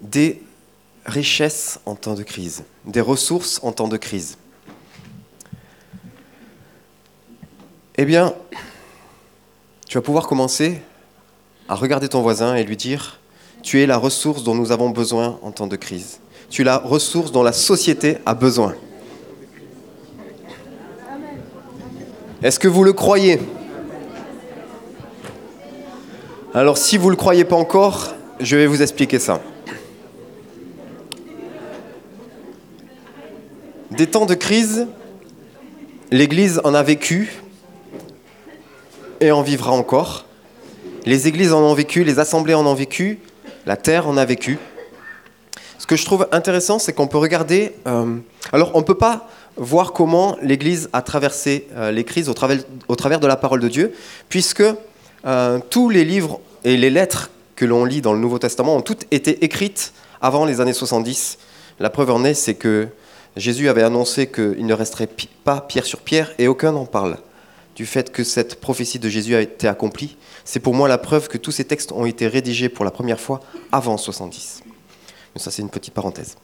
des richesses en temps de crise, des ressources en temps de crise. Eh bien, tu vas pouvoir commencer à regarder ton voisin et lui dire, tu es la ressource dont nous avons besoin en temps de crise. Tu es la ressource dont la société a besoin. Est-ce que vous le croyez? Alors si vous ne le croyez pas encore, je vais vous expliquer ça. Des temps de crise, l'Église en a vécu et en vivra encore. Les églises en ont vécu, les assemblées en ont vécu, la terre en a vécu. Ce que je trouve intéressant, c'est qu'on peut regarder... Euh, alors, on ne peut pas voir comment l'Église a traversé euh, les crises au travers, de la parole de Dieu, puisque euh, tous les livres et les lettres que l'on lit dans le Nouveau Testament ont toutes été écrites avant les années 70. La preuve en est, c'est que Jésus avait annoncé qu'il ne resterait pas pierre sur pierre et aucun n'en parle du fait que cette prophétie de Jésus a été accomplie. C'est pour moi la preuve que tous ces textes ont été rédigés pour la première fois avant 70. Mais ça, c'est une petite parenthèse.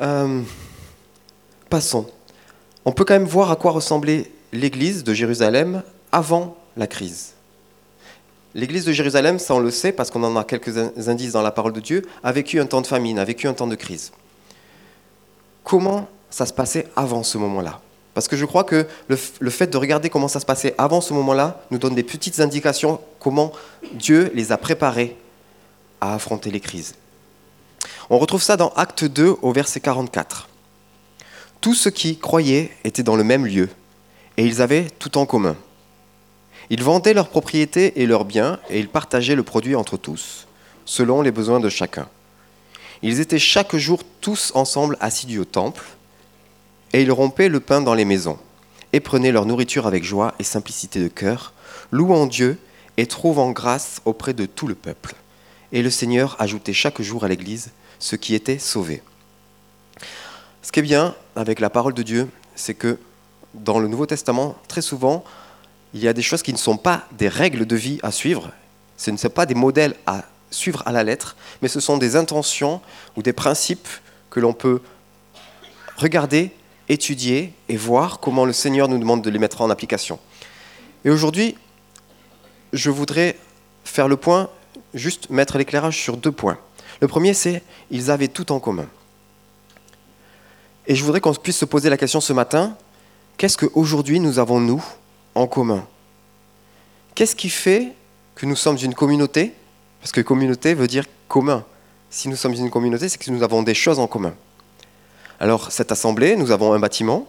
Euh, passons. On peut quand même voir à quoi ressemblait l'église de Jérusalem avant la crise. L'église de Jérusalem, ça on le sait parce qu'on en a quelques indices dans la parole de Dieu, a vécu un temps de famine, a vécu un temps de crise. Comment ça se passait avant ce moment-là Parce que je crois que le, fait de regarder comment ça se passait avant ce moment-là nous donne des petites indications comment Dieu les a préparés à affronter les crises. On retrouve ça dans Acte 2 au verset 44. Tous ceux qui croyaient étaient dans le même lieu et ils avaient tout en commun. Ils vendaient leurs propriétés et leurs biens et ils partageaient le produit entre tous, selon les besoins de chacun. Ils étaient chaque jour tous ensemble assidus au temple et ils rompaient le pain dans les maisons et prenaient leur nourriture avec joie et simplicité de cœur, louant Dieu et trouvant grâce auprès de tout le peuple. Et le Seigneur ajoutait chaque jour à l'Église ceux qui étaient sauvés. Ce qui est bien avec la parole de Dieu, c'est que dans le Nouveau Testament, très souvent, il y a des choses qui ne sont pas des règles de vie à suivre, ce ne sont pas des modèles à suivre à la lettre, mais ce sont des intentions ou des principes que l'on peut regarder, étudier et voir comment le Seigneur nous demande de les mettre en application. Et aujourd'hui, je voudrais faire le point, juste mettre l'éclairage sur deux points. Le premier, c'est ils avaient tout en commun. Et je voudrais qu'on puisse se poser la question ce matin, qu'est-ce qu'aujourd'hui nous avons, nous, en commun? Qu'est-ce qui fait que nous sommes une communauté? Parce que communauté veut dire commun. Si nous sommes une communauté, c'est que nous avons des choses en commun. Alors, cette assemblée, nous avons un bâtiment,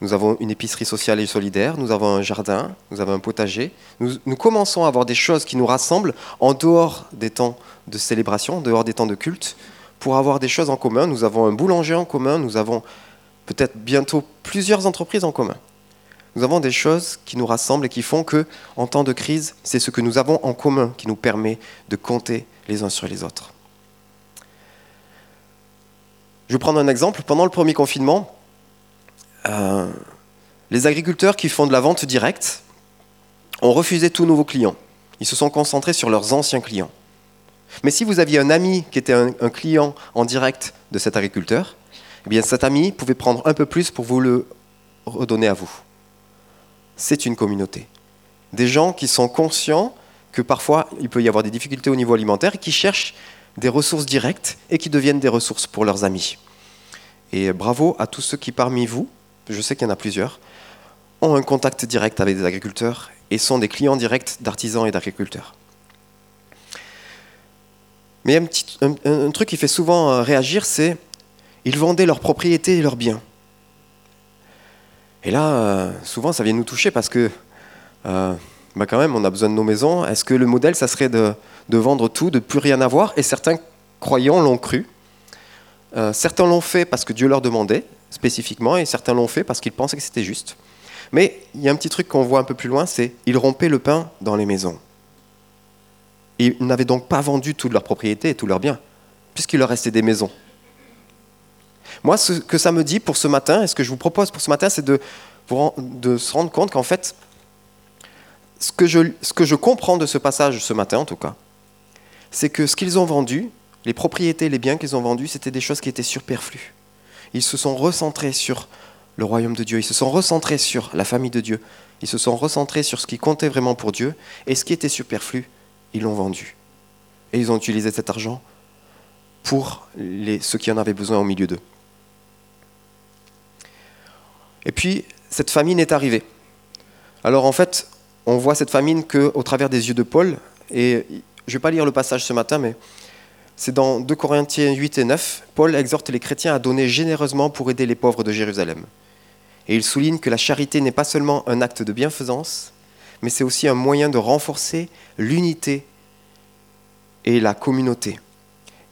nous avons une épicerie sociale et solidaire, nous avons un jardin, nous avons un potager. Nous, commençons à avoir des choses qui nous rassemblent en dehors des temps de célébration, en dehors des temps de culte, pour avoir des choses en commun. Nous avons un boulanger en commun, nous avons peut-être bientôt plusieurs entreprises en commun. Nous avons des choses qui nous rassemblent et qui font que, en temps de crise, c'est ce que nous avons en commun qui nous permet de compter les uns sur les autres. Je vais prendre un exemple. Pendant le premier confinement, euh, les agriculteurs qui font de la vente directe ont refusé tous nouveaux clients. Ils se sont concentrés sur leurs anciens clients. Mais si vous aviez un ami qui était un, client en direct de cet agriculteur, eh cet ami pouvait prendre un peu plus pour vous le redonner à vous c'est une communauté. Des gens qui sont conscients que parfois il peut y avoir des difficultés au niveau alimentaire et qui cherchent des ressources directes et qui deviennent des ressources pour leurs amis. Et bravo à tous ceux qui parmi vous, je sais qu'il y en a plusieurs, ont un contact direct avec des agriculteurs et sont des clients directs d'artisans et d'agriculteurs. Mais un, truc qui fait souvent euh, réagir, c'est ils vendaient leurs propriétés et leurs biens. Et là, euh, souvent, ça vient nous toucher parce que, euh, bah quand même, on a besoin de nos maisons. Est-ce que le modèle, ça serait de, vendre tout, de plus rien avoir? Et certains croyants l'ont cru. Euh, certains l'ont fait parce que Dieu leur demandait spécifiquement, et certains l'ont fait parce qu'ils pensaient que c'était juste. Mais il y a un petit truc qu'on voit un peu plus loin, c'est ils rompaient le pain dans les maisons. Ils n'avaient donc pas vendu toute leur propriété et tous leurs biens, puisqu'il leur restait des maisons. Moi, ce que ça me dit pour ce matin, et ce que je vous propose pour ce matin, c'est de, se rendre compte qu'en fait, ce que, je, comprends de ce passage ce matin, en tout cas, c'est que ce qu'ils ont vendu les propriétés, les biens qu'ils ont vendus, c'était des choses qui étaient superflues. Ils se sont recentrés sur le royaume de Dieu, ils se sont recentrés sur la famille de Dieu, ils se sont recentrés sur ce qui comptait vraiment pour Dieu, et ce qui était superflu, ils l'ont vendu. Et ils ont utilisé cet argent pour ceux qui en avaient besoin au milieu d'eux. Et puis, cette famine est arrivée. Alors en fait, on voit cette famine qu'au travers des yeux de Paul, et je ne vais pas lire le passage ce matin, mais c'est dans 2 Corinthiens 8 et 9, Paul exhorte les chrétiens à donner généreusement pour aider les pauvres de Jérusalem. Et il souligne que la charité n'est pas seulement un acte de bienfaisance, mais c'est aussi un moyen de renforcer l'unité et la communauté,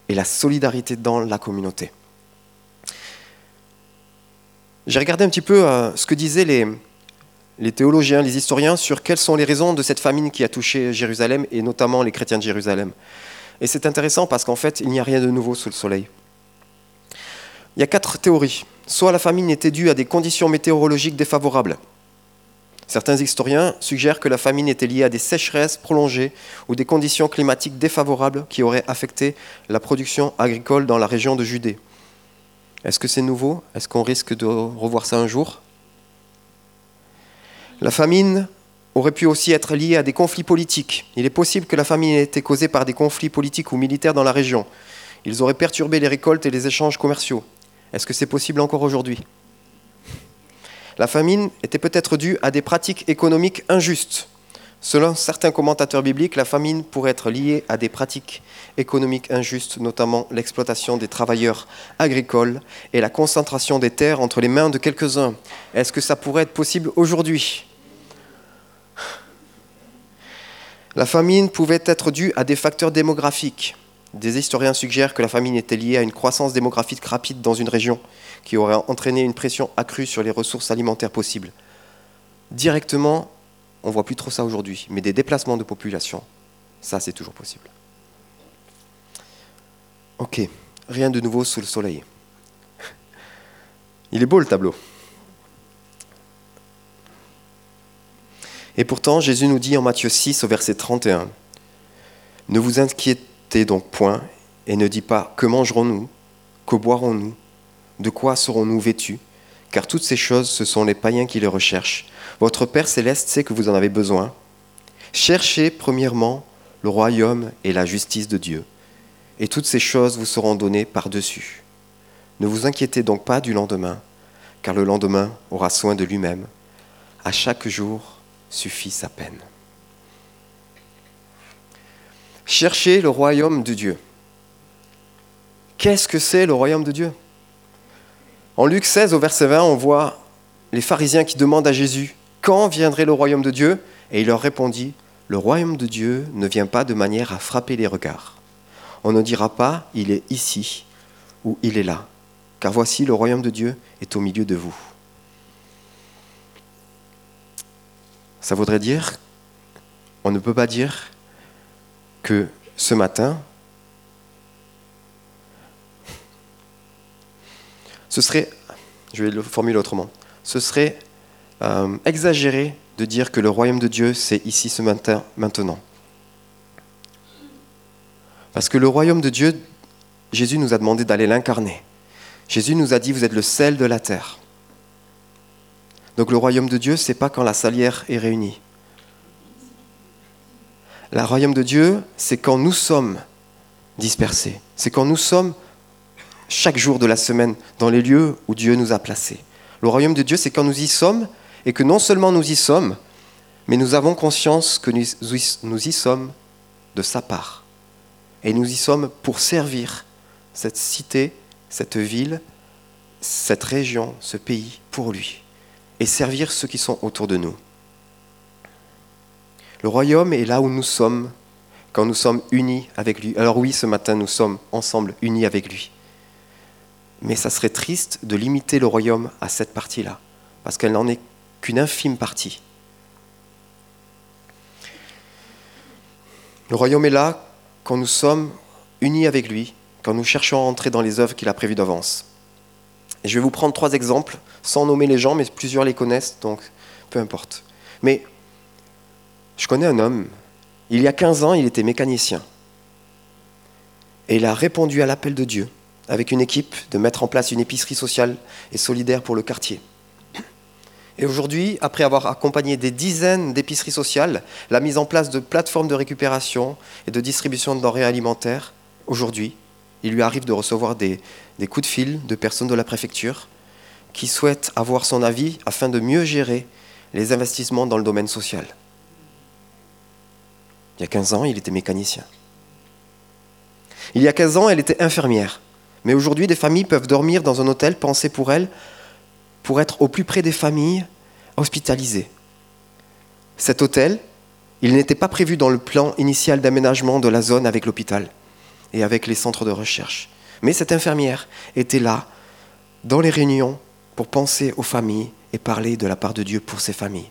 et la solidarité dans la communauté. J'ai regardé un petit peu euh, ce que disaient les, les théologiens, les historiens, sur quelles sont les raisons de cette famine qui a touché Jérusalem, et notamment les chrétiens de Jérusalem. Et c'est intéressant parce qu'en fait, il n'y a rien de nouveau sous le soleil. Il y a quatre théories. Soit la famine était due à des conditions météorologiques défavorables. Certains historiens suggèrent que la famine était liée à des sécheresses prolongées ou des conditions climatiques défavorables qui auraient affecté la production agricole dans la région de Judée. Est-ce que c'est nouveau? Est-ce qu'on risque de revoir ça un jour? La famine aurait pu aussi être liée à des conflits politiques. Il est possible que la famine ait été causée par des conflits politiques ou militaires dans la région. Ils auraient perturbé les récoltes et les échanges commerciaux. Est-ce que c'est possible encore aujourd'hui? La famine était peut-être due à des pratiques économiques injustes. Selon certains commentateurs bibliques, la famine pourrait être liée à des pratiques économiques injustes, notamment l'exploitation des travailleurs agricoles et la concentration des terres entre les mains de quelques-uns. Est-ce que ça pourrait être possible aujourd'hui? La famine pouvait être due à des facteurs démographiques. Des historiens suggèrent que la famine était liée à une croissance démographique rapide dans une région qui aurait entraîné une pression accrue sur les ressources alimentaires possibles. Directement, on voit plus trop ça aujourd'hui, mais des déplacements de population, ça c'est toujours possible. Ok, rien de nouveau sous le soleil. Il est beau le tableau. Et pourtant, Jésus nous dit en Matthieu 6 au verset 31, Ne vous inquiétez donc point et ne dites pas que mangerons-nous, que boirons-nous, de quoi serons-nous vêtus Car toutes ces choses, ce sont les païens qui les recherchent. Votre Père céleste sait que vous en avez besoin. Cherchez premièrement le royaume et la justice de Dieu, et toutes ces choses vous seront données par-dessus. Ne vous inquiétez donc pas du lendemain, car le lendemain aura soin de lui-même. À chaque jour, suffit sa peine. Cherchez le royaume de Dieu. Qu'est-ce que c'est le royaume de Dieu? En Luc 16 au verset 20, on voit les pharisiens qui demandent à Jésus quand viendrait le royaume de Dieu? Et il leur répondit, le royaume de Dieu ne vient pas de manière à frapper les regards. On ne dira pas, il est ici ou il est là, car voici le royaume de Dieu est au milieu de vous. Ça voudrait dire, on ne peut pas dire que ce matin, ce serait, je vais le formuler autrement, ce serait euh, exagéré de dire que le royaume de Dieu, c'est ici ce matin, maintenant. Parce que le royaume de Dieu, Jésus nous a demandé d'aller l'incarner. Jésus nous a dit, vous êtes le sel de la terre. Donc le royaume de Dieu, c'est pas quand la salière est réunie. Le royaume de Dieu, c'est quand nous sommes dispersés. C'est quand nous sommes chaque jour de la semaine dans les lieux où Dieu nous a placés. Le royaume de Dieu, c'est quand nous y sommes et que non seulement nous y sommes, mais nous avons conscience que nous, y sommes de sa part. Et nous y sommes pour servir cette cité, cette ville, cette région, ce pays pour lui et servir ceux qui sont autour de nous. Le royaume est là où nous sommes quand nous sommes unis avec lui. Alors oui, ce matin, nous sommes ensemble unis avec lui. Mais ça serait triste de limiter le royaume à cette partie-là, parce qu'elle n'en est qu'une infime partie. Le royaume est là quand nous sommes unis avec lui, quand nous cherchons à entrer dans les œuvres qu'il a prévues d'avance. Je vais vous prendre trois exemples, sans nommer les gens, mais plusieurs les connaissent, donc peu importe. Mais je connais un homme, il y a 15 ans, il était mécanicien. Et il a répondu à l'appel de Dieu avec une équipe de mettre en place une épicerie sociale et solidaire pour le quartier. Et aujourd'hui, après avoir accompagné des dizaines d'épiceries sociales, la mise en place de plateformes de récupération et de distribution de denrées alimentaires, aujourd'hui, il lui arrive de recevoir des, des coups de fil de personnes de la préfecture qui souhaitent avoir son avis afin de mieux gérer les investissements dans le domaine social. Il y a 15 ans, il était mécanicien. Il y a 15 ans, elle était infirmière. Mais aujourd'hui, des familles peuvent dormir dans un hôtel pensé pour elles, pour être au plus près des familles hospitalisées. Cet hôtel, il n'était pas prévu dans le plan initial d'aménagement de la zone avec l'hôpital et avec les centres de recherche. Mais cette infirmière était là, dans les réunions, pour penser aux familles et parler de la part de Dieu pour ces familles.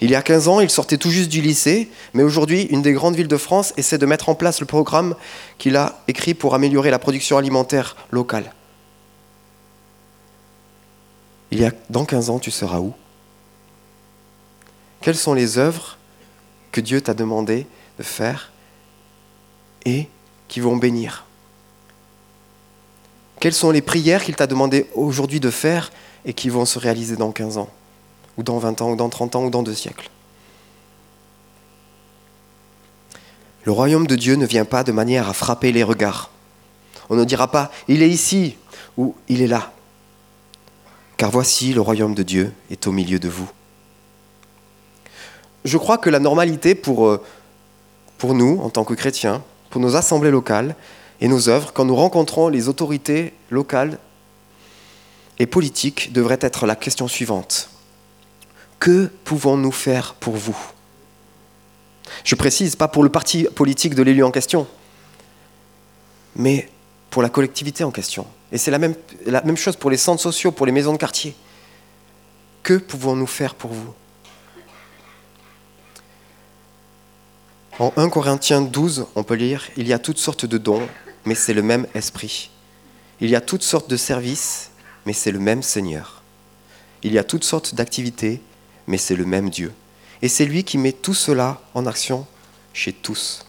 Il y a 15 ans, il sortait tout juste du lycée, mais aujourd'hui, une des grandes villes de France essaie de mettre en place le programme qu'il a écrit pour améliorer la production alimentaire locale. Il y a, dans 15 ans, tu seras où? Quelles sont les œuvres que Dieu t'a demandé de faire et qui vont bénir? Quelles sont les prières qu'il t'a demandé aujourd'hui de faire et qui vont se réaliser dans 15 ans? Ou dans 20 ans, ou dans 30 ans, ou dans deux siècles? Le royaume de Dieu ne vient pas de manière à frapper les regards. On ne dira pas il est ici ou il est là. Car voici le royaume de Dieu est au milieu de vous. Je crois que la normalité pour, euh, pour nous, en tant que chrétiens, pour nos assemblées locales et nos œuvres, quand nous rencontrons les autorités locales et politiques, devrait être la question suivante. Que pouvons-nous faire pour vous? Je précise, pas pour le parti politique de l'élu en question, mais pour la collectivité en question. Et c'est la même, chose pour les centres sociaux, pour les maisons de quartier. Que pouvons-nous faire pour vous? En 1 Corinthiens 12, on peut lire, Il y a toutes sortes de dons, mais c'est le même esprit. Il y a toutes sortes de services, mais c'est le même Seigneur. Il y a toutes sortes d'activités, mais c'est le même Dieu. Et c'est lui qui met tout cela en action chez tous,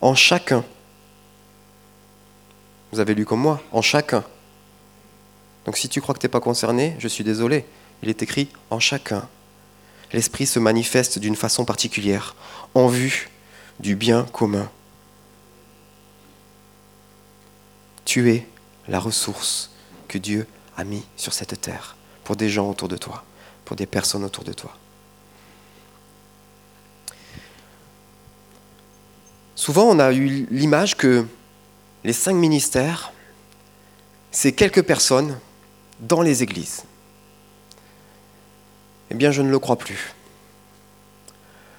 en chacun. Vous avez lu comme moi, en chacun. Donc si tu crois que tu n'es pas concerné, je suis désolé. Il est écrit en chacun. L'Esprit se manifeste d'une façon particulière, en vue du bien commun. Tu es la ressource que Dieu a mis sur cette terre pour des gens autour de toi pour des personnes autour de toi. Souvent, on a eu l'image que les cinq ministères, c'est quelques personnes dans les églises. Eh bien, je ne le crois plus.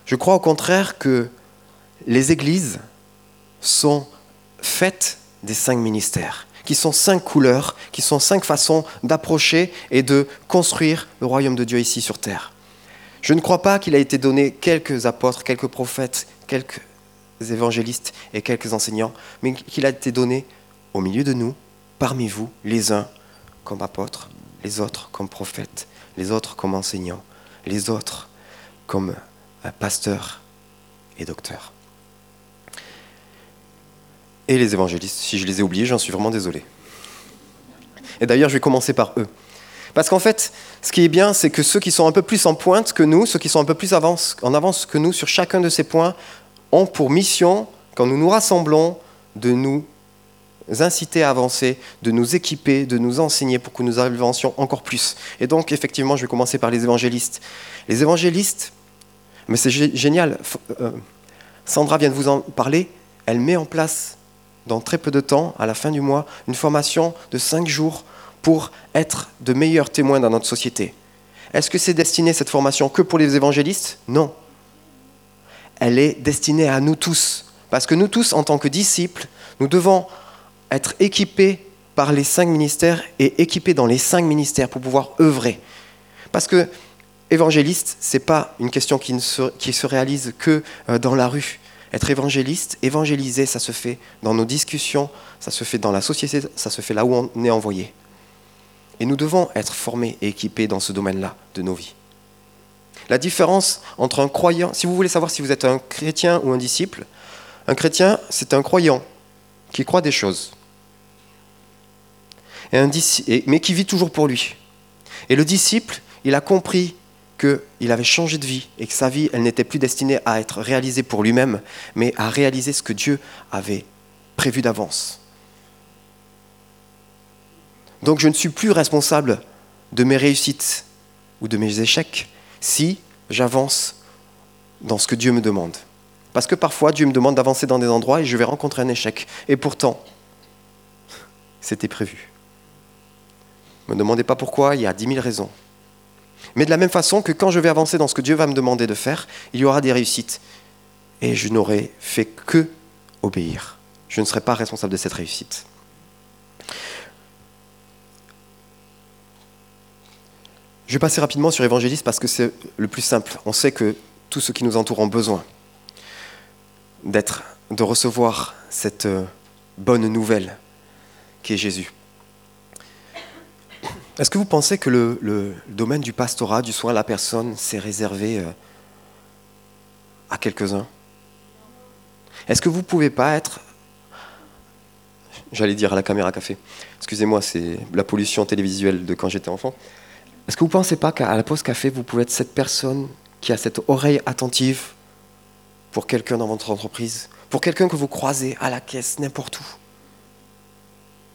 Je crois au contraire que les églises sont faites des cinq ministères qui sont cinq couleurs, qui sont cinq façons d'approcher et de construire le royaume de Dieu ici sur terre. Je ne crois pas qu'il a été donné quelques apôtres, quelques prophètes, quelques évangélistes et quelques enseignants, mais qu'il a été donné au milieu de nous, parmi vous, les uns comme apôtres, les autres comme prophètes, les autres comme enseignants, les autres comme pasteurs et docteurs et les évangélistes. Si je les ai oubliés, j'en suis vraiment désolé. Et d'ailleurs, je vais commencer par eux. Parce qu'en fait, ce qui est bien, c'est que ceux qui sont un peu plus en pointe que nous, ceux qui sont un peu plus en avance que nous sur chacun de ces points, ont pour mission, quand nous nous rassemblons, de nous inciter à avancer, de nous équiper, de nous enseigner pour que nous avancions encore plus. Et donc, effectivement, je vais commencer par les évangélistes. Les évangélistes, mais c'est génial, euh, Sandra vient de vous en parler, elle met en place dans très peu de temps, à la fin du mois, une formation de cinq jours pour être de meilleurs témoins dans notre société. Est-ce que c'est destiné cette formation que pour les évangélistes? Non. Elle est destinée à nous tous. Parce que nous tous, en tant que disciples, nous devons être équipés par les cinq ministères et équipés dans les cinq ministères pour pouvoir œuvrer. Parce que évangéliste, ce n'est pas une question qui, qui se réalise que euh, dans la rue. Être évangéliste, évangéliser, ça se fait dans nos discussions, ça se fait dans la société, ça se fait là où on est envoyé. Et nous devons être formés et équipés dans ce domaine-là de nos vies. La différence entre un croyant, si vous voulez savoir si vous êtes un chrétien ou un disciple, Un chrétien, c'est un croyant qui croit des choses, et un mais qui vit toujours pour lui. Et le disciple, il a compris qu'il avait changé de vie et que sa vie, elle n'était plus destinée à être réalisée pour lui-même, mais à réaliser ce que Dieu avait prévu d'avance. Donc je ne suis plus responsable de mes réussites ou de mes échecs si j'avance dans ce que Dieu me demande. Parce que parfois Dieu me demande d'avancer dans des endroits et je vais rencontrer un échec. Et pourtant, c'était prévu. Ne me demandez pas pourquoi, il y a dix mille raisons. Mais de la même façon que quand je vais avancer dans ce que Dieu va me demander de faire, il y aura des réussites. Et je n'aurai fait que obéir. Je ne serai pas responsable de cette réussite. Je vais passer rapidement sur évangéliste parce que c'est le plus simple. On sait que tous ceux qui nous entourent ont besoin d'être, de recevoir cette euh, bonne nouvelle qui est Jésus. Est-ce que vous pensez que le, domaine du pastorat, du soin à la personne, s'est réservé euh, à quelques-uns? Est-ce que vous ne pouvez pas être... J'allais dire à la caméra café. Excusez-moi, c'est la pollution télévisuelle de quand j'étais enfant. Est-ce que vous ne pensez pas qu'à la pause café, vous pouvez être cette personne qui a cette oreille attentive pour quelqu'un dans votre entreprise, pour quelqu'un que vous croisez à la caisse, n'importe où?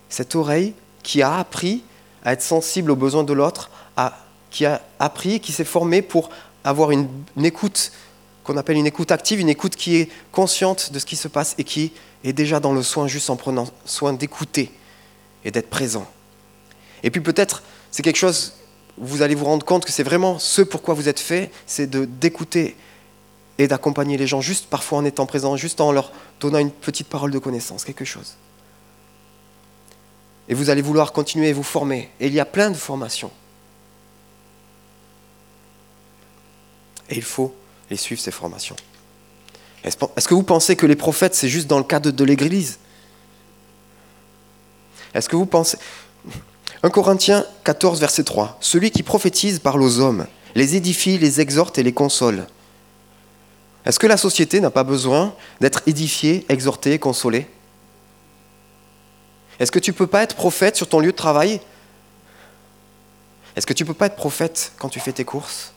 Cette oreille qui a appris à être sensible aux besoins de l'autre, qui a appris, qui s'est formé pour avoir une, écoute qu'on appelle une écoute active, une écoute qui est consciente de ce qui se passe et qui est déjà dans le soin juste en prenant soin d'écouter et d'être présent. Et puis peut-être, c'est quelque chose, vous allez vous rendre compte que c'est vraiment ce pourquoi vous êtes fait, c'est d'écouter et d'accompagner les gens juste parfois en étant présent, juste en leur donnant une petite parole de connaissance, quelque chose. Et vous allez vouloir continuer à vous former. Et il y a plein de formations. Et il faut les suivre, ces formations. Est-ce que vous pensez que les prophètes, c'est juste dans le cadre de l'Église? Est-ce que vous pensez... 1 Corinthiens 14, verset 3. Celui qui prophétise parle aux hommes, les édifie, les exhorte et les console. Est-ce que la société n'a pas besoin d'être édifiée, exhortée, consolée? Est-ce que tu ne peux pas être prophète sur ton lieu de travail? Est-ce que tu ne peux pas être prophète quand tu fais tes courses?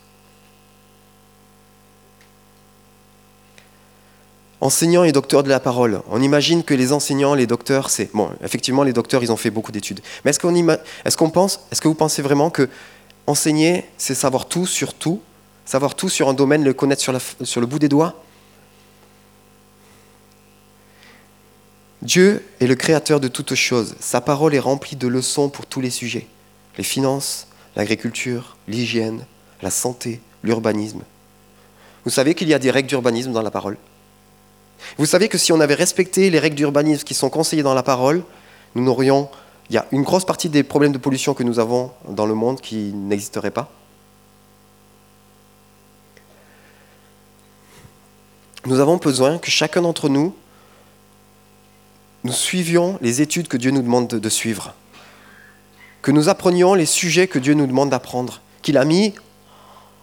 Enseignants et docteurs de la parole. On imagine que les enseignants, les docteurs, c'est... Bon, effectivement, les docteurs, ils ont fait beaucoup d'études. Mais est-ce qu'on pense, est-ce que vous pensez vraiment que enseigner, c'est savoir tout sur tout Savoir tout sur un domaine, le connaître sur, sur le bout des doigts? Dieu est le créateur de toutes choses. Sa parole est remplie de leçons pour tous les sujets. Les finances, l'agriculture, l'hygiène, la santé, l'urbanisme. Vous savez qu'il y a des règles d'urbanisme dans la parole? Vous savez que si on avait respecté les règles d'urbanisme qui sont conseillées dans la parole, nous n'aurions... Il y a une grosse partie des problèmes de pollution que nous avons dans le monde qui n'existeraient pas. Nous avons besoin que chacun d'entre nous nous suivions les études que Dieu nous demande de, suivre, que nous apprenions les sujets que Dieu nous demande d'apprendre, qu'il a mis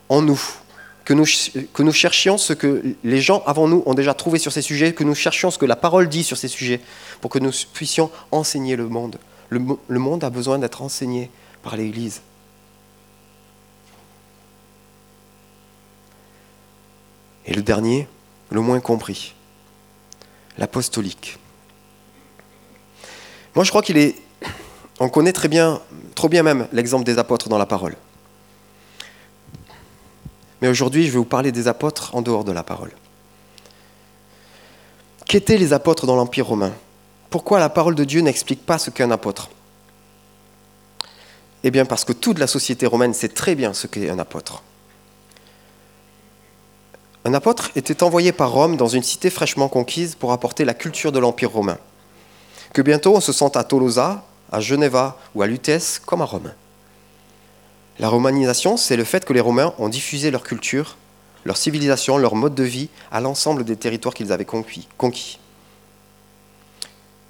en nous, que nous, cherchions ce que les gens avant nous ont déjà trouvé sur ces sujets, que nous cherchions ce que la parole dit sur ces sujets, pour que nous puissions enseigner le monde. Le, le monde a besoin d'être enseigné par l'Église. Et le dernier, le moins compris, l'apostolique. Moi, je crois qu'il est. On connaît très bien, trop bien même, l'exemple des apôtres dans la parole. Mais aujourd'hui, je vais vous parler des apôtres en dehors de la parole. Qu'étaient les apôtres dans l'Empire romain? Pourquoi la parole de Dieu n'explique pas ce qu'est un apôtre? Eh bien, parce que toute la société romaine sait très bien ce qu'est un apôtre. Un apôtre était envoyé par Rome dans une cité fraîchement conquise pour apporter la culture de l'Empire romain que bientôt on se sente à Tolosa, à Geneva ou à Lutèce comme à Rome. La romanisation, c'est le fait que les Romains ont diffusé leur culture, leur civilisation, leur mode de vie à l'ensemble des territoires qu'ils avaient conquis.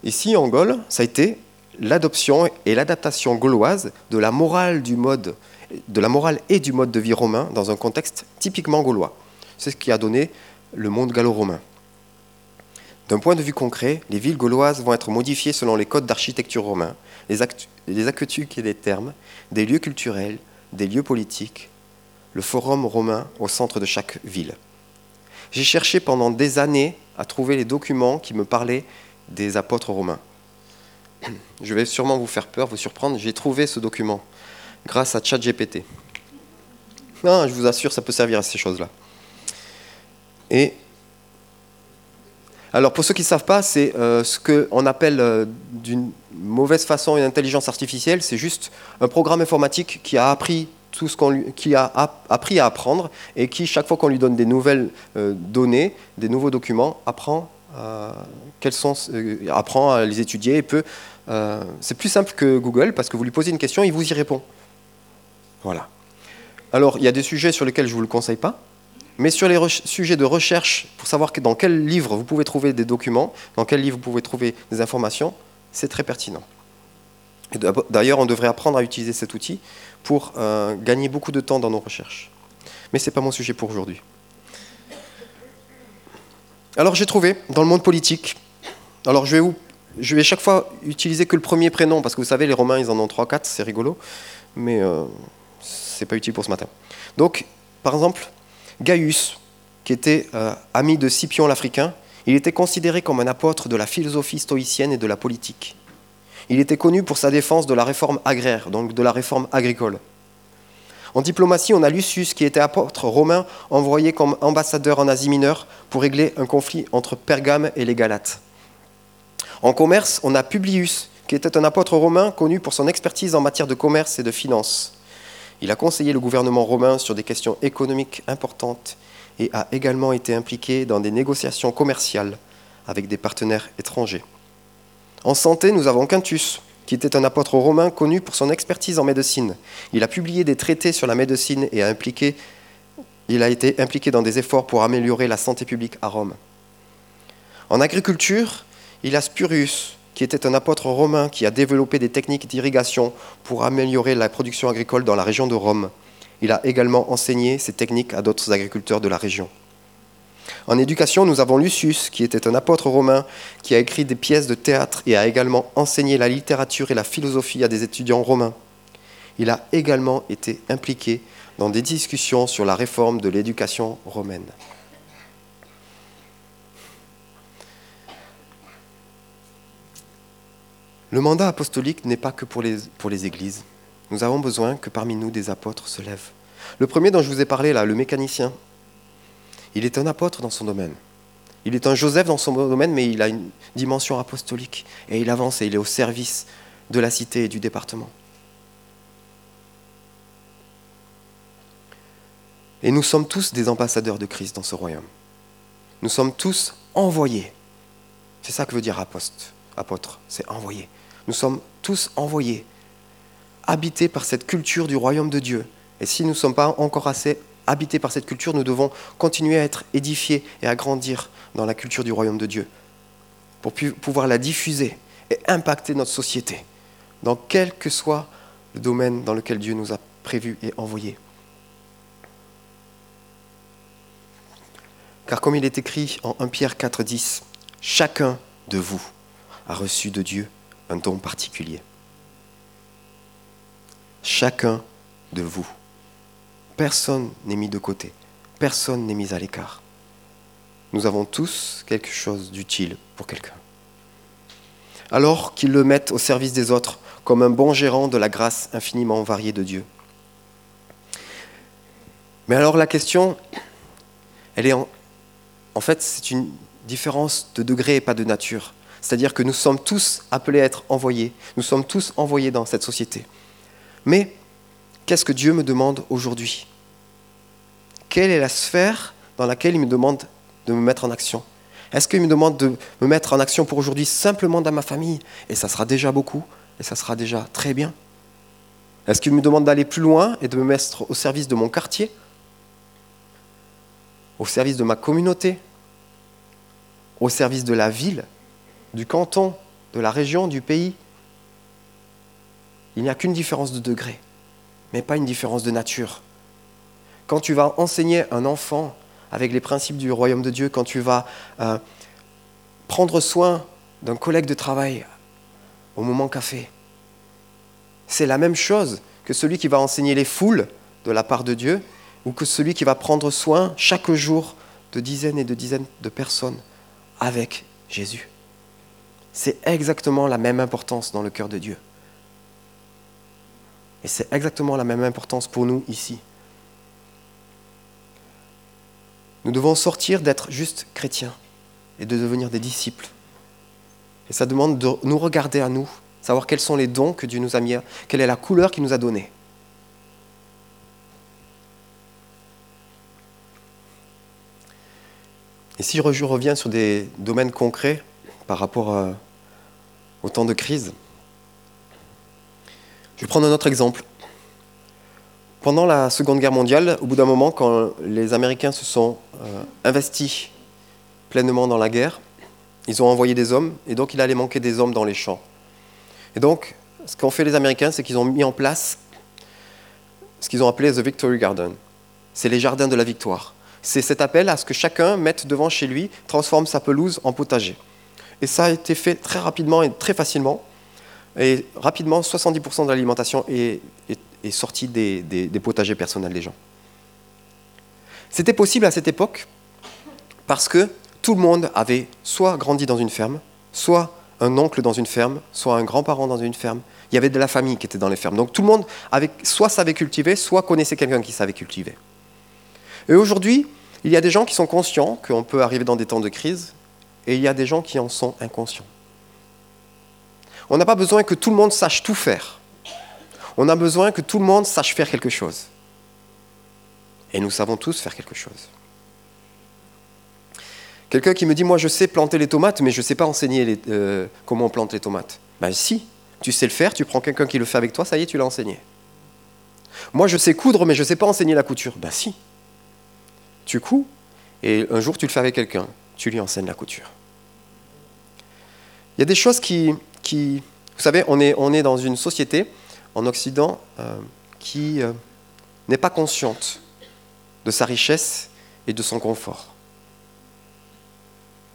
Ici, en Gaule, ça a été l'adoption et l'adaptation gauloise de la morale du mode, de la morale et du mode de vie romain dans un contexte typiquement gaulois. C'est ce qui a donné le monde gallo-romain. D'un point de vue concret, les villes gauloises vont être modifiées selon les codes d'architecture romains, les, les et les termes, des lieux culturels, des lieux politiques, le forum romain au centre de chaque ville. J'ai cherché pendant des années à trouver les documents qui me parlaient des apôtres romains. Je vais sûrement vous faire peur, vous surprendre. J'ai trouvé ce document grâce à ChatGPT. Non, je vous assure, ça peut servir à ces choses-là. Et alors, pour ceux qui ne savent pas, c'est euh, ce qu'on appelle euh, d'une mauvaise façon une intelligence artificielle. C'est juste un programme informatique qui a appris tout ce qu'on a appris à apprendre et qui, chaque fois qu'on lui donne des nouvelles euh, données, des nouveaux documents, apprend, quels sont, apprend à les étudier et peut. c'est plus simple que Google parce que vous lui posez une question, il vous y répond. Voilà. Alors, il y a des sujets sur lesquels je ne vous le conseille pas. Mais sur les sujets de recherche, pour savoir dans quel livre vous pouvez trouver des documents, dans quel livre vous pouvez trouver des informations, c'est très pertinent. D'ailleurs, on devrait apprendre à utiliser cet outil pour euh, gagner beaucoup de temps dans nos recherches. Mais ce n'est pas mon sujet pour aujourd'hui. Alors j'ai trouvé dans le monde politique, alors je vais, où, je vais chaque fois utiliser que le premier prénom, parce que vous savez, les Romains, ils en ont 3-4, c'est rigolo, mais euh, ce n'est pas utile pour ce matin. Donc, par exemple, Gaius, qui était euh, ami de Scipion l'Africain, il était considéré comme un apôtre de la philosophie stoïcienne et de la politique. Il était connu pour sa défense de la réforme agraire, donc de la réforme agricole. En diplomatie, on a Lucius, qui était apôtre romain envoyé comme ambassadeur en Asie mineure pour régler un conflit entre Pergame et les Galates. En commerce, on a Publius, qui était un apôtre romain connu pour son expertise en matière de commerce et de finance. Il a conseillé le gouvernement romain sur des questions économiques importantes et a également été impliqué dans des négociations commerciales avec des partenaires étrangers. En santé, nous avons Quintus, qui était un apôtre romain connu pour son expertise en médecine. Il a publié des traités sur la médecine et a impliqué, il a été impliqué dans des efforts pour améliorer la santé publique à Rome. En agriculture, il a Spurius, qui était un apôtre romain qui a développé des techniques d'irrigation pour améliorer la production agricole dans la région de Rome. Il a également enseigné ces techniques à d'autres agriculteurs de la région. En éducation, nous avons Lucius, qui était un apôtre romain, qui a écrit des pièces de théâtre et a également enseigné la littérature et la philosophie à des étudiants romains. Il a également été impliqué dans des discussions sur la réforme de l'éducation romaine. Le mandat apostolique n'est pas que pour les, églises. Nous avons besoin que parmi nous des apôtres se lèvent. Le premier dont je vous ai parlé là, le mécanicien, il est un apôtre dans son domaine. Il est un Joseph dans son domaine, mais il a une dimension apostolique. Et il avance et il est au service de la cité et du département. Et nous sommes tous des ambassadeurs de Christ dans ce royaume. Nous sommes tous envoyés. C'est ça que veut dire aposte, apôtre, c'est envoyé. Nous sommes tous envoyés, habités par cette culture du royaume de Dieu. Et si nous ne sommes pas encore assez habités par cette culture, nous devons continuer à être édifiés et à grandir dans la culture du royaume de Dieu pour pouvoir la diffuser et impacter notre société dans quel que soit le domaine dans lequel Dieu nous a prévus et envoyés. Car comme il est écrit en 1 Pierre 4, 10, chacun de vous a reçu de Dieu un don particulier. Chacun de vous. Personne n'est mis de côté. Personne n'est mis à l'écart. Nous avons tous quelque chose d'utile pour quelqu'un. Alors qu'ils le mettent au service des autres comme un bon gérant de la grâce infiniment variée de Dieu. Mais alors la question, elle est en, en fait, c'est une différence de degré et pas de nature. C'est-à-dire que nous sommes tous appelés à être envoyés. Nous sommes tous envoyés dans cette société. Mais qu'est-ce que Dieu me demande aujourd'hui? Quelle est la sphère dans laquelle il me demande de me mettre en action? Est-ce qu'il me demande de me mettre en action pour aujourd'hui simplement dans ma famille? Et ça sera déjà beaucoup, et ça sera déjà très bien. Est-ce qu'il me demande d'aller plus loin et de me mettre au service de mon quartier? Au service de ma communauté? Au service de la ville? Du canton, de la région, du pays. Il n'y a qu'une différence de degré, mais pas une différence de nature. Quand tu vas enseigner un enfant avec les principes du royaume de Dieu, quand tu vas euh, prendre soin d'un collègue de travail au moment café. C'est la même chose que celui qui va enseigner les foules de la part de Dieu ou que celui qui va prendre soin chaque jour de dizaines et de dizaines de personnes avec Jésus. C'est exactement la même importance dans le cœur de Dieu. Et c'est exactement la même importance pour nous ici. Nous devons sortir d'être juste chrétiens et de devenir des disciples. Et ça demande de nous regarder à nous, savoir quels sont les dons que Dieu nous a mis, quelle est la couleur qu'il nous a donnée. Et si je reviens sur des domaines concrets par rapport euh, au temps de crise, je vais prendre un autre exemple. Pendant la Seconde Guerre mondiale, au bout d'un moment, quand les Américains se sont euh, investis pleinement dans la guerre, ils ont envoyé des hommes, et donc il allait manquer des hommes dans les champs. Et donc, ce qu'ont fait les Américains, c'est qu'ils ont mis en place ce qu'ils ont appelé The Victory Garden. C'est les jardins de la victoire c'est cet appel à ce que chacun mette devant chez lui, transforme sa pelouse en potager. Et ça a été fait très rapidement et très facilement. Et rapidement, 70% de l'alimentation est, sortie des, potagers personnels des gens. C'était possible à cette époque parce que tout le monde avait soit grandi dans une ferme, soit un oncle dans une ferme, soit un grand-parent dans une ferme. Il y avait de la famille qui était dans les fermes. Donc tout le monde soit savait cultiver, soit connaissait quelqu'un qui savait cultiver. Et aujourd'hui, il y a des gens qui sont conscients qu'on peut arriver dans des temps de crise, et il y a des gens qui en sont inconscients. On n'a pas besoin que tout le monde sache tout faire. On a besoin que tout le monde sache faire quelque chose. Et nous savons tous faire quelque chose. Quelqu'un qui me dit, moi je sais planter les tomates, mais je ne sais pas enseigner euh, comment on plante les tomates. Ben si, tu sais le faire, tu prends quelqu'un qui le fait avec toi, ça y est, tu l'as enseigné. Moi je sais coudre, mais je ne sais pas enseigner la couture. Ben si, tu couds, et un jour tu le fais avec quelqu'un, tu lui enseignes la couture. Il y a des choses qui... vous savez, on est, on dans une société en Occident euh, qui euh, n'est pas consciente de sa richesse et de son confort.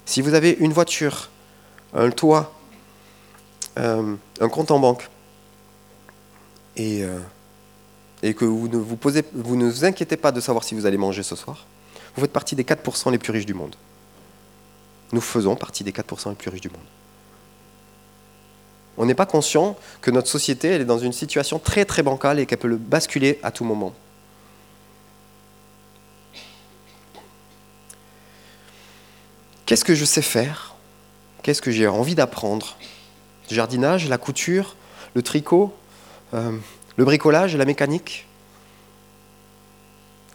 Si vous avez une voiture, un toit, euh, un compte en banque, et, que vous ne vous, vous ne vous inquiétez pas de savoir si vous allez manger ce soir, vous faites partie des 4% les plus riches du monde. Nous faisons partie des 4% les plus riches du monde. On n'est pas conscient que notre société est dans une situation très très bancale et qu'elle peut le basculer à tout moment. Qu'est-ce que je sais faire? Qu'est-ce que j'ai envie d'apprendre? Le jardinage, la couture, le tricot, euh, le bricolage, la mécanique?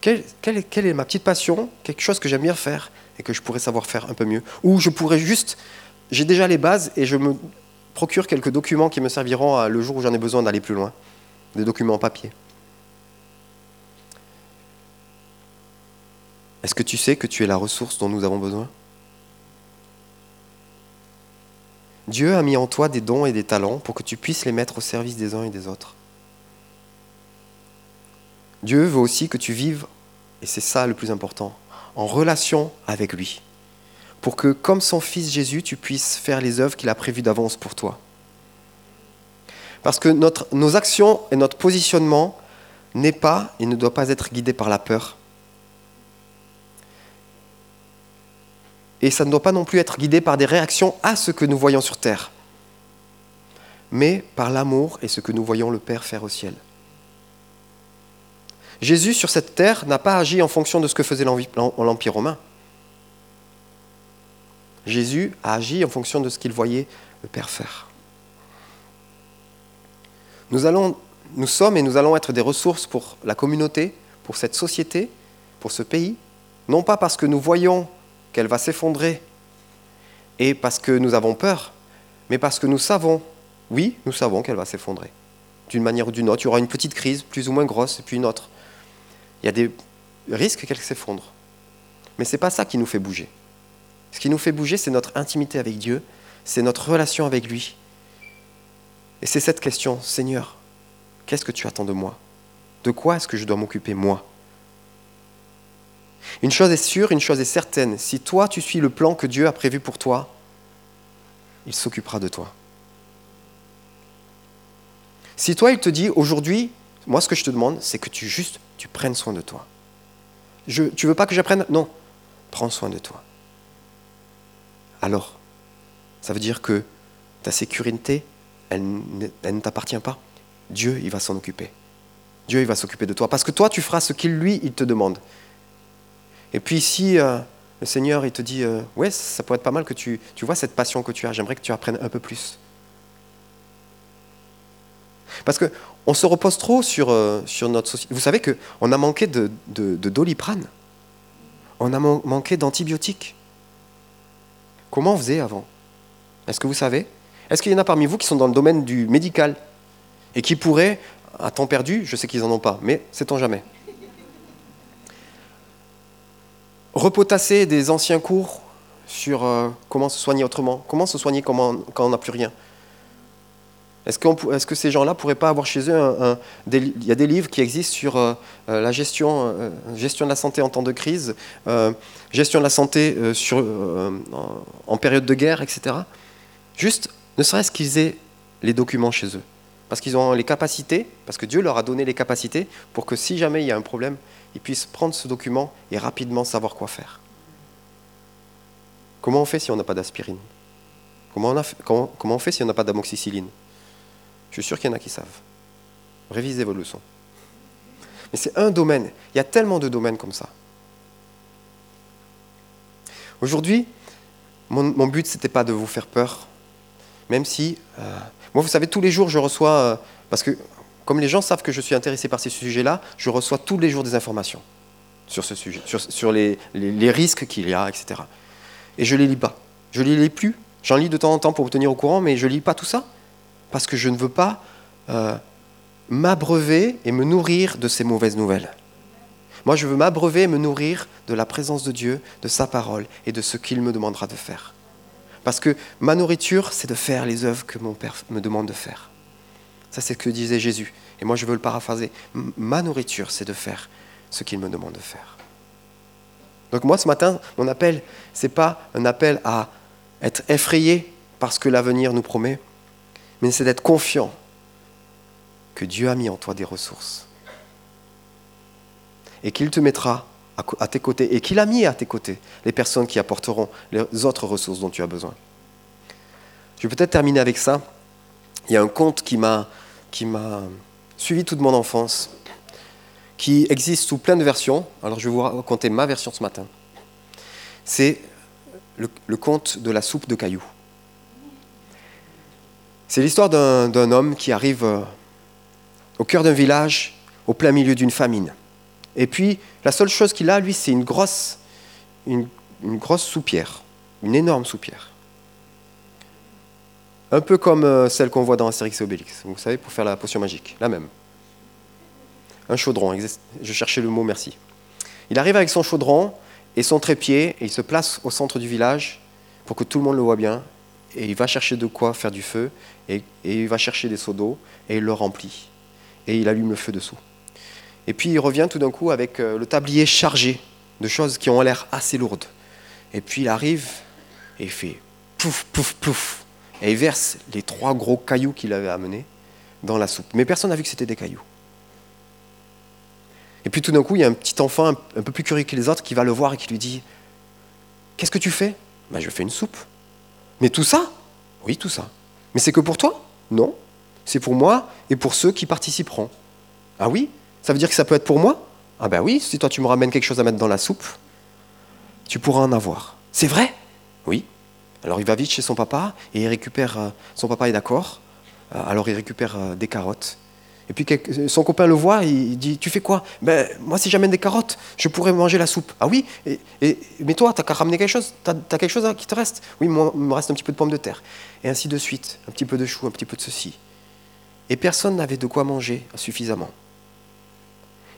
Quelle, est, ma petite passion, quelque chose que j'aime bien faire et que je pourrais savoir faire un peu mieux. Ou je pourrais juste, j'ai déjà les bases et je me procure quelques documents qui me serviront le jour où j'en ai besoin d'aller plus loin. Des documents en papier. Est-ce que tu sais que tu es la ressource dont nous avons besoin? Dieu a mis en toi des dons et des talents pour que tu puisses les mettre au service des uns et des autres. Dieu veut aussi que tu vives, et c'est ça le plus important, en relation avec lui, pour que, comme son Fils Jésus, tu puisses faire les œuvres qu'il a prévues d'avance pour toi. Parce que nos actions et notre positionnement n'est pas et ne doit pas être guidé par la peur. Et ça ne doit pas non plus être guidé par des réactions à ce que nous voyons sur terre, mais par l'amour et ce que nous voyons le Père faire au ciel. Jésus, sur cette terre, n'a pas agi en fonction de ce que faisait l'Empire romain. Jésus a agi en fonction de ce qu'il voyait le Père faire. Nous, sommes et nous allons être des ressources pour la communauté, pour cette société, pour ce pays, non pas parce que nous voyons qu'elle va s'effondrer et parce que nous avons peur, mais parce que nous savons, oui, nous savons qu'elle va s'effondrer. D'une manière ou d'une autre, il y aura une petite crise, plus ou moins grosse, et puis une autre il y a des risques qu'elle s'effondre. Mais ce n'est pas ça qui nous fait bouger. Ce qui nous fait bouger, c'est notre intimité avec Dieu, c'est notre relation avec lui. Et c'est cette question, Seigneur, qu'est-ce que tu attends de moi? De quoi est-ce que je dois m'occuper moi? Une chose est sûre, une chose est certaine, si toi tu suis le plan que Dieu a prévu pour toi, il s'occupera de toi. Si toi, il te dit aujourd'hui, moi, ce que je te demande, c'est que tu juste, tu prennes soin de toi. Je, tu veux pas que j'apprenne? Non, prends soin de toi. Alors, ça veut dire que ta sécurité, elle, ne t'appartient pas. Dieu, il va s'en occuper. Dieu, il va s'occuper de toi. Parce que toi, tu feras ce qu'il, lui, il te demande. Et puis si euh, le Seigneur, il te dit, euh, ouais, ça pourrait être pas mal que tu, vois cette passion que tu as, j'aimerais que tu apprennes un peu plus. Parce qu'on se repose trop sur, euh, notre société. Vous savez qu'on a manqué de, de, doliprane. On a manqué d'antibiotiques. Comment on faisait avant? Est-ce que vous savez? Est-ce qu'il y en a parmi vous qui sont dans le domaine du médical et qui pourraient, à temps perdu, je sais qu'ils n'en ont pas, mais sait-on jamais. Repotasser des anciens cours sur euh, comment se soigner autrement, comment se soigner quand on n'a plus rien. Est-ce, que ces gens-là pourraient pas avoir chez eux Il y a des livres qui existent sur euh, euh, la gestion, euh, gestion de la santé en temps de crise, gestion de la santé en, période de guerre, etc. Juste, ne serait-ce qu'ils aient les documents chez eux. Parce qu'ils ont les capacités, parce que Dieu leur a donné les capacités pour que si jamais il y a un problème, ils puissent prendre ce document et rapidement savoir quoi faire. Comment on fait si on n'a pas d'aspirine? Comment on fait si on n'a pas d'amoxicilline? Je suis sûr qu'il y en a qui savent. Révisez vos leçons. Mais c'est un domaine. Il y a tellement de domaines comme ça. Aujourd'hui, mon, but, ce n'était pas de vous faire peur, même si, euh, moi, vous savez, tous les jours, je reçois, euh, parce que comme les gens savent que je suis intéressé par ces sujets-là, je reçois tous les jours des informations sur ce sujet, sur, les, les, risques qu'il y a, etc. Et je ne les lis pas. Je ne les lis plus. J'en lis de temps en temps pour vous tenir au courant, mais je ne lis pas tout ça parce que je ne veux pas euh, m'abreuver et me nourrir de ces mauvaises nouvelles. Moi, je veux m'abreuver et me nourrir de la présence de Dieu, de sa parole et de ce qu'il me demandera de faire. Parce que ma nourriture, c'est de faire les œuvres que mon Père me demande de faire. Ça, c'est ce que disait Jésus. Et moi, je veux le paraphraser. Ma nourriture, c'est de faire ce qu'il me demande de faire. Donc moi, ce matin, mon appel, ce n'est pas un appel à être effrayé parce que l'avenir nous promet, mais c'est d'être confiant que Dieu a mis en toi des ressources et qu'il te mettra à tes côtés et qu'il a mis à tes côtés les personnes qui apporteront les autres ressources dont tu as besoin. Je vais peut-être terminer avec ça. Il y a un conte qui m'a, qui m'a suivi toute mon enfance, qui existe sous plein de versions. Alors je vais vous raconter ma version ce matin. C'est le, le conte de la soupe de cailloux. C'est l'histoire d'un homme qui arrive euh, au cœur d'un village, au plein milieu d'une famine. Et puis, la seule chose qu'il a, lui, c'est une grosse, une, grosse soupière, une énorme soupière. Un peu comme euh, celle qu'on voit dans Astérix et Obélix, vous savez, pour faire la potion magique, la même. Un chaudron, je cherchais le mot, merci. Il arrive avec son chaudron et son trépied, et il se place au centre du village pour que tout le monde le voit bien, et il va chercher de quoi faire du feu, et, il va chercher des seaux d'eau, et il le remplit, et il allume le feu dessous. Et puis il revient tout d'un coup avec euh, le tablier chargé de choses qui ont l'air assez lourdes. Et puis il arrive, et il fait pouf, pouf, pouf, et il verse les trois gros cailloux qu'il avait amenés dans la soupe. Mais personne n'a vu que c'était des cailloux. Et puis tout d'un coup, il y a un petit enfant un, peu plus curieux que les autres qui va le voir et qui lui dit Qu'est-ce que tu fais? Ben, Je fais une soupe. Mais tout ça Oui, tout ça. Mais c'est que pour toi Non. C'est pour moi et pour ceux qui participeront. Ah oui Ça veut dire que ça peut être pour moi Ah ben oui, si toi tu me ramènes quelque chose à mettre dans la soupe, tu pourras en avoir. C'est vrai Oui. Alors il va vite chez son papa et il récupère, euh, son papa est d'accord, euh, alors il récupère euh, des carottes et puis son copain le voit, il dit Tu fais quoi? Ben, Moi, si j'amène des carottes, je pourrais manger la soupe. Ah oui? Et, Mais toi, tu as qu'à ramener quelque chose Tu as, quelque chose qui te reste? Oui, moi, il me reste un petit peu de pommes de terre. Et ainsi de suite. Un petit peu de chou, un petit peu de ceci. Et personne n'avait de quoi manger suffisamment.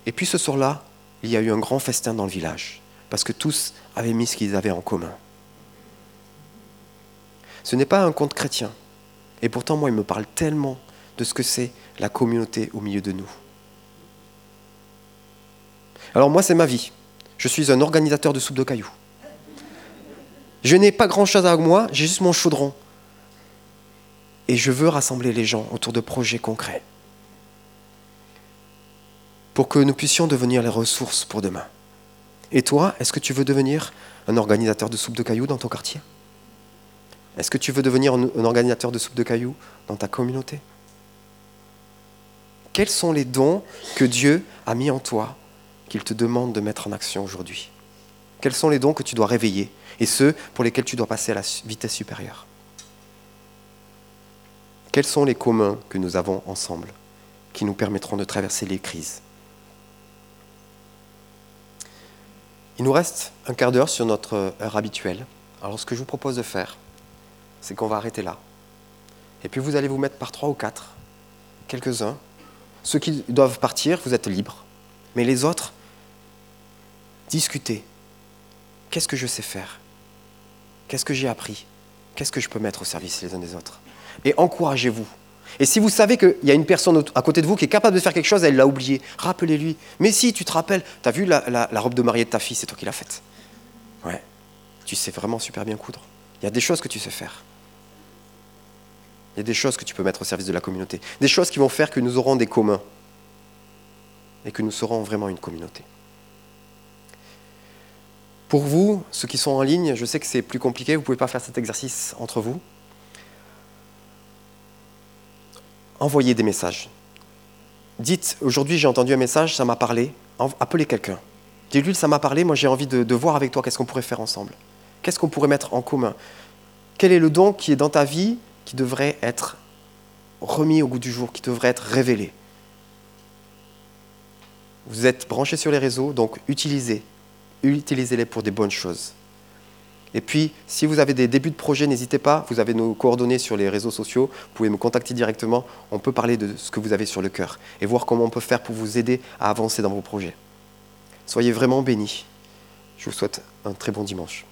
Et puis ce soir-là, il y a eu un grand festin dans le village, parce que tous avaient mis ce qu'ils avaient en commun. Ce n'est pas un conte chrétien. Et pourtant, moi, il me parle tellement de ce que c'est la communauté au milieu de nous. Alors moi, c'est ma vie. Je suis un organisateur de soupe de cailloux. Je n'ai pas grand-chose avec moi, j'ai juste mon chaudron. Et je veux rassembler les gens autour de projets concrets pour que nous puissions devenir les ressources pour demain. Et toi, est-ce que tu veux devenir un organisateur de soupe de cailloux dans ton quartier? Est-ce que tu veux devenir un organisateur de soupe de cailloux dans ta communauté? Quels sont les dons que Dieu a mis en toi qu'il te demande de mettre en action aujourd'hui? Quels sont les dons que tu dois réveiller et ceux pour lesquels tu dois passer à la vitesse supérieure? Quels sont les communs que nous avons ensemble qui nous permettront de traverser les crises? Il nous reste un quart d'heure sur notre heure habituelle. Alors ce que je vous propose de faire, c'est qu'on va arrêter là. Et puis vous allez vous mettre par trois ou quatre, quelques-uns. Ceux qui doivent partir, vous êtes libres. Mais les autres, discutez. Qu'est-ce que je sais faire? Qu'est-ce que j'ai appris? Qu'est-ce que je peux mettre au service les uns des autres? Et encouragez-vous. Et si vous savez qu'il y a une personne à côté de vous qui est capable de faire quelque chose, elle l'a oublié, rappelez-lui. Mais si tu te rappelles, tu as vu la, la, robe de mariée de ta fille, c'est toi qui l'as faite. Ouais, tu sais vraiment super bien coudre. Il y a des choses que tu sais faire. Il y a des choses que tu peux mettre au service de la communauté. Des choses qui vont faire que nous aurons des communs. Et que nous serons vraiment une communauté. Pour vous, ceux qui sont en ligne, je sais que c'est plus compliqué, vous ne pouvez pas faire cet exercice entre vous. envoyez des messages. Dites, aujourd'hui j'ai entendu un message, ça m'a parlé, appelez quelqu'un. Dites-lui, ça m'a parlé, moi j'ai envie de, voir avec toi qu'est-ce qu'on pourrait faire ensemble. Qu'est-ce qu'on pourrait mettre en commun? Quel est le don qui est dans ta vie qui devrait être remis au goût du jour, qui devrait être révélé Vous êtes branchés sur les réseaux, donc utilisez. Utilisez-les pour des bonnes choses. Et puis, si vous avez des débuts de projet, n'hésitez pas, vous avez nos coordonnées sur les réseaux sociaux, vous pouvez me contacter directement, on peut parler de ce que vous avez sur le cœur et voir comment on peut faire pour vous aider à avancer dans vos projets. Soyez vraiment bénis. Je vous souhaite un très bon dimanche.